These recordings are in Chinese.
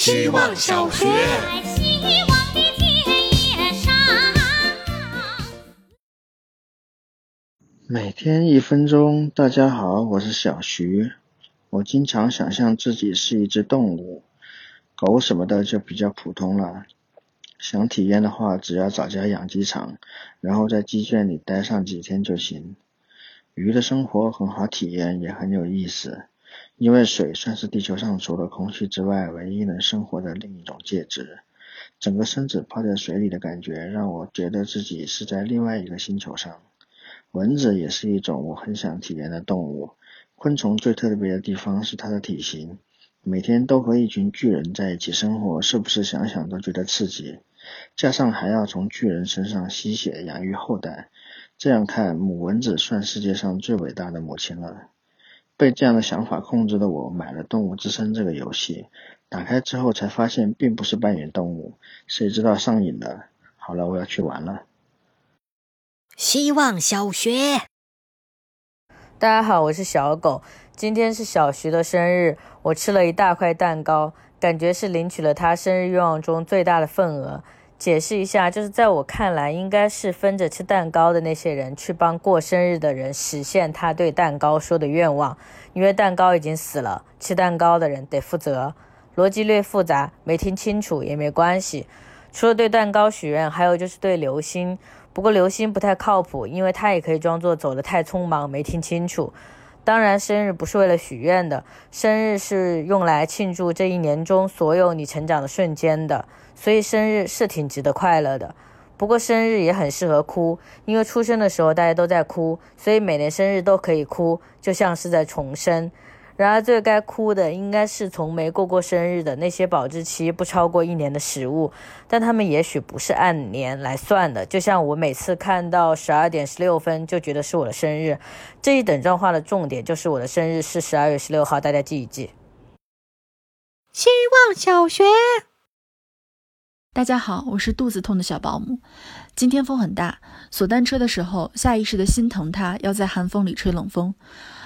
希望小学。希望的。每天一分钟，大家好，我是小徐。我经常想象自己是一只动物，狗什么的就比较普通了。想体验的话，只要找家养鸡场，然后在鸡圈里待上几天就行。鱼的生活很好体验，也很有意思，因为水算是地球上除了空气之外唯一能生活的另一种介质。整个身子泡在水里的感觉，让我觉得自己是在另外一个星球上。蚊子也是一种我很想体验的动物。昆虫最特别的地方是它的体型，每天都和一群巨人在一起生活，是不是想想都觉得刺激？加上还要从巨人身上吸血养育后代，这样看母蚊子算世界上最伟大的母亲了。被这样的想法控制的我，买了《动物之声》这个游戏，打开之后才发现并不是扮演动物，谁知道上瘾了。好了，我要去玩了。希望小学。大家好，我是小狗。今天是小徐的生日，我吃了一大块蛋糕，感觉是领取了他生日愿望中最大的份额。解释一下，就是在我看来，应该是分着吃蛋糕的那些人去帮过生日的人实现他对蛋糕说的愿望，因为蛋糕已经死了，吃蛋糕的人得负责。逻辑略复杂，没听清楚也没关系。除了对蛋糕许愿，还有就是对流星。不过流星不太靠谱，因为他也可以装作走得太匆忙没听清楚。当然，生日不是为了许愿的，生日是用来庆祝这一年中所有你成长的瞬间的。所以生日是挺值得快乐的。不过生日也很适合哭，因为出生的时候大家都在哭，所以每年生日都可以哭，就像是在重生。然而，最该哭的应该是从没过过生日的那些保质期不超过一年的食物，但他们也许不是按年来算的。就像我每次看到十二点十六分就觉得是我的生日，这一等状话的重点就是我的生日是十二月十六号，大家记一记。希望小学。大家好，我是肚子痛的小保姆。今天风很大，锁单车的时候，下意识的心疼他要在寒风里吹冷风。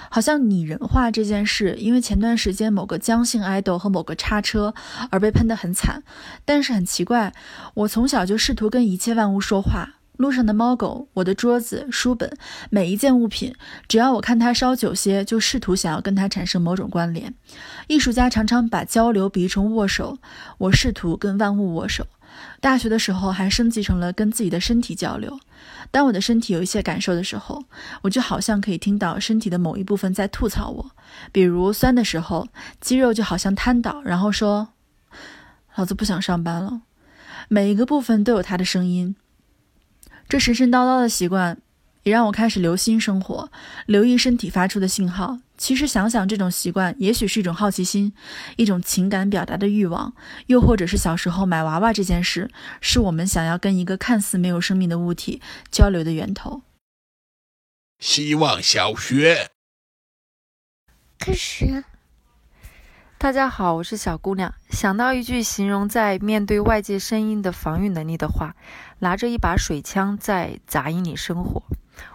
好像拟人化这件事，因为前段时间某个江姓爱豆和某个叉车而被喷得很惨。但是很奇怪，我从小就试图跟一切万物说话，路上的猫狗，我的桌子、书本，每一件物品，只要我看它稍久些，就试图想要跟它产生某种关联。艺术家常常把交流比喻成握手，我试图跟万物握手。大学的时候还升级成了跟自己的身体交流。当我的身体有一些感受的时候，我就好像可以听到身体的某一部分在吐槽我。比如酸的时候，肌肉就好像瘫倒，然后说：“老子不想上班了。”每一个部分都有它的声音。这神神叨叨的习惯，也让我开始留心生活，留意身体发出的信号。其实想想，这种习惯也许是一种好奇心，一种情感表达的欲望，又或者是小时候买娃娃这件事，是我们想要跟一个看似没有生命的物体交流的源头。希望小学。开始。大家好，我是小姑娘。想到一句形容在面对外界声音的防御能力的话，拿着一把水枪在杂音里生活。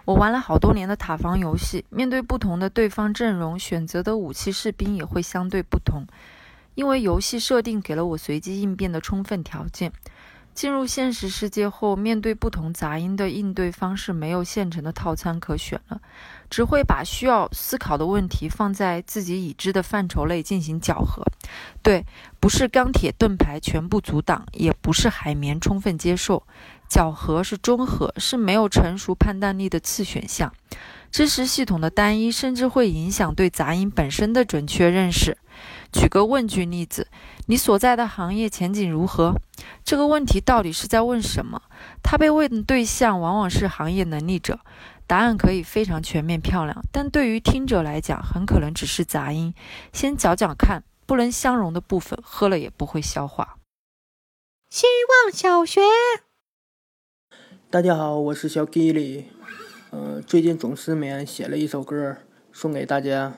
我玩了好多年的塔防游戏，面对不同的对方阵容，选择的武器士兵也会相对不同，因为游戏设定给了我随机应变的充分条件。进入现实世界后，面对不同杂音的应对方式没有现成的套餐可选了，只会把需要思考的问题放在自己已知的范畴内进行搅和。对，不是钢铁盾牌全部阻挡，也不是海绵充分接受。搅和是中和，是没有成熟判断力的次选项。知识系统的单一，甚至会影响对杂音本身的准确认识。举个问句例子：你所在的行业前景如何？这个问题到底是在问什么？他被问的对象往往是行业能力者，答案可以非常全面漂亮，但对于听者来讲，很可能只是杂音。先讲讲看，不能相容的部分，喝了也不会消化。希望小学。大家好，我是小 Gilly，呃，最近总失眠，写了一首歌送给大家。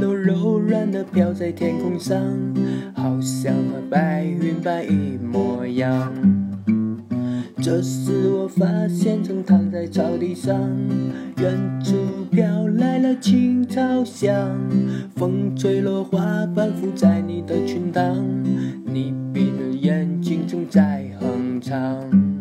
都柔软的飘在天空上，好像和白云般一模样。这时我发现，正躺在草地上，远处飘来了青草香，风吹落花瓣附在你的裙裆，你闭着眼睛正在哼唱。